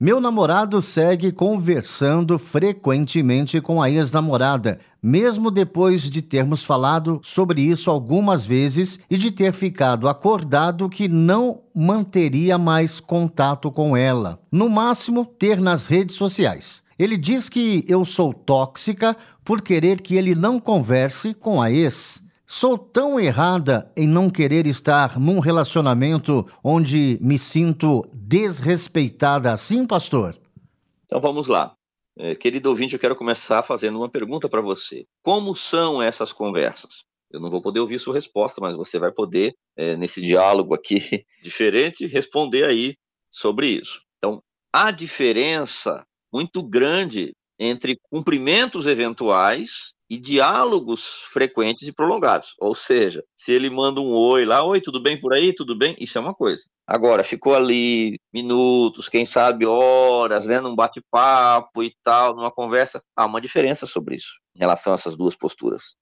Meu namorado segue conversando frequentemente com a ex-namorada, mesmo depois de termos falado sobre isso algumas vezes e de ter ficado acordado que não manteria mais contato com ela, no máximo ter nas redes sociais. Ele diz que eu sou tóxica por querer que ele não converse com a ex. Sou tão errada em não querer estar num relacionamento onde me sinto desrespeitada assim, pastor? Então vamos lá. É, querido ouvinte, eu quero começar fazendo uma pergunta para você. Como são essas conversas? Eu não vou poder ouvir sua resposta, mas você vai poder, é, nesse diálogo aqui diferente, responder aí sobre isso. Então, há diferença muito grande entre cumprimentos eventuais e diálogos frequentes e prolongados. Ou seja, se ele manda um oi lá, oi, tudo bem por aí? Tudo bem? Isso é uma coisa. Agora, ficou ali minutos, quem sabe horas, né, num bate-papo e tal, numa conversa, há uma diferença sobre isso, em relação a essas duas posturas.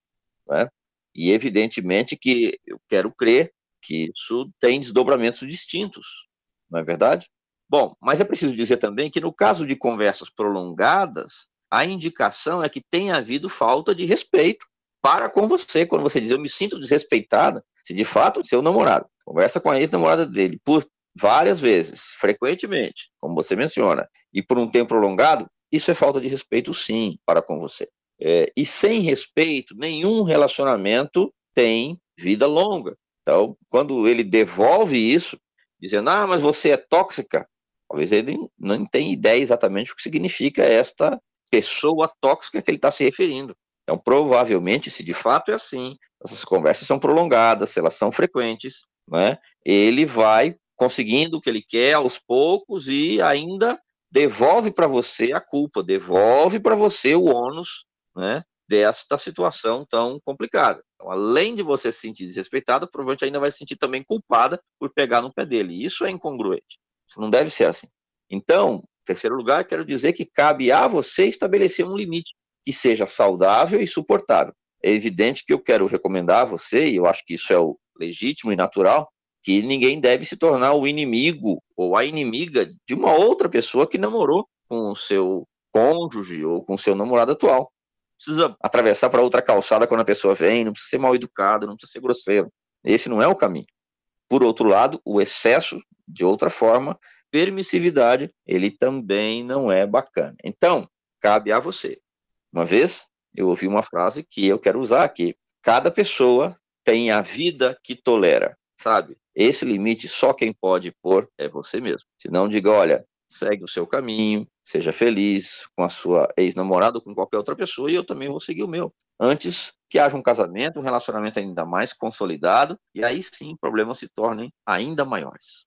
Né? E evidentemente que eu quero crer que isso tem desdobramentos distintos, não é verdade? Bom, mas é preciso dizer também que no caso de conversas prolongadas, a indicação é que tenha havido falta de respeito para com você. Quando você diz eu me sinto desrespeitada, se de fato seu namorado conversa com a ex-namorada dele por várias vezes, frequentemente, como você menciona, e por um tempo prolongado, isso é falta de respeito, sim, para com você. É, e sem respeito, nenhum relacionamento tem vida longa. Então, quando ele devolve isso, dizendo, ah, mas você é tóxica, talvez ele não tenha ideia exatamente o que significa esta pessoa tóxica que ele está se referindo. Então, provavelmente, se de fato é assim, essas conversas são prolongadas, se elas são frequentes, né, ele vai conseguindo o que ele quer aos poucos e ainda devolve para você a culpa, devolve para você o ônus né, desta situação tão complicada. Então, além de você se sentir desrespeitada, provavelmente ainda vai se sentir também culpada por pegar no pé dele. Isso é incongruente. Isso não deve ser assim. Então, terceiro lugar, quero dizer que cabe a você estabelecer um limite que seja saudável e suportável. É evidente que eu quero recomendar a você, e eu acho que isso é o legítimo e natural, que ninguém deve se tornar o inimigo ou a inimiga de uma outra pessoa que namorou com o seu cônjuge ou com o seu namorado atual. Precisa atravessar para outra calçada quando a pessoa vem, não precisa ser mal educado, não precisa ser grosseiro. Esse não é o caminho. Por outro lado, o excesso, de outra forma, permissividade, ele também não é bacana. Então, cabe a você. Uma vez eu ouvi uma frase que eu quero usar aqui: cada pessoa tem a vida que tolera, sabe? Esse limite só quem pode pôr é você mesmo. Se não, diga: olha, segue o seu caminho, seja feliz com a sua ex-namorada ou com qualquer outra pessoa e eu também vou seguir o meu. Antes que haja um casamento, um relacionamento ainda mais consolidado e aí sim problemas se tornem ainda maiores.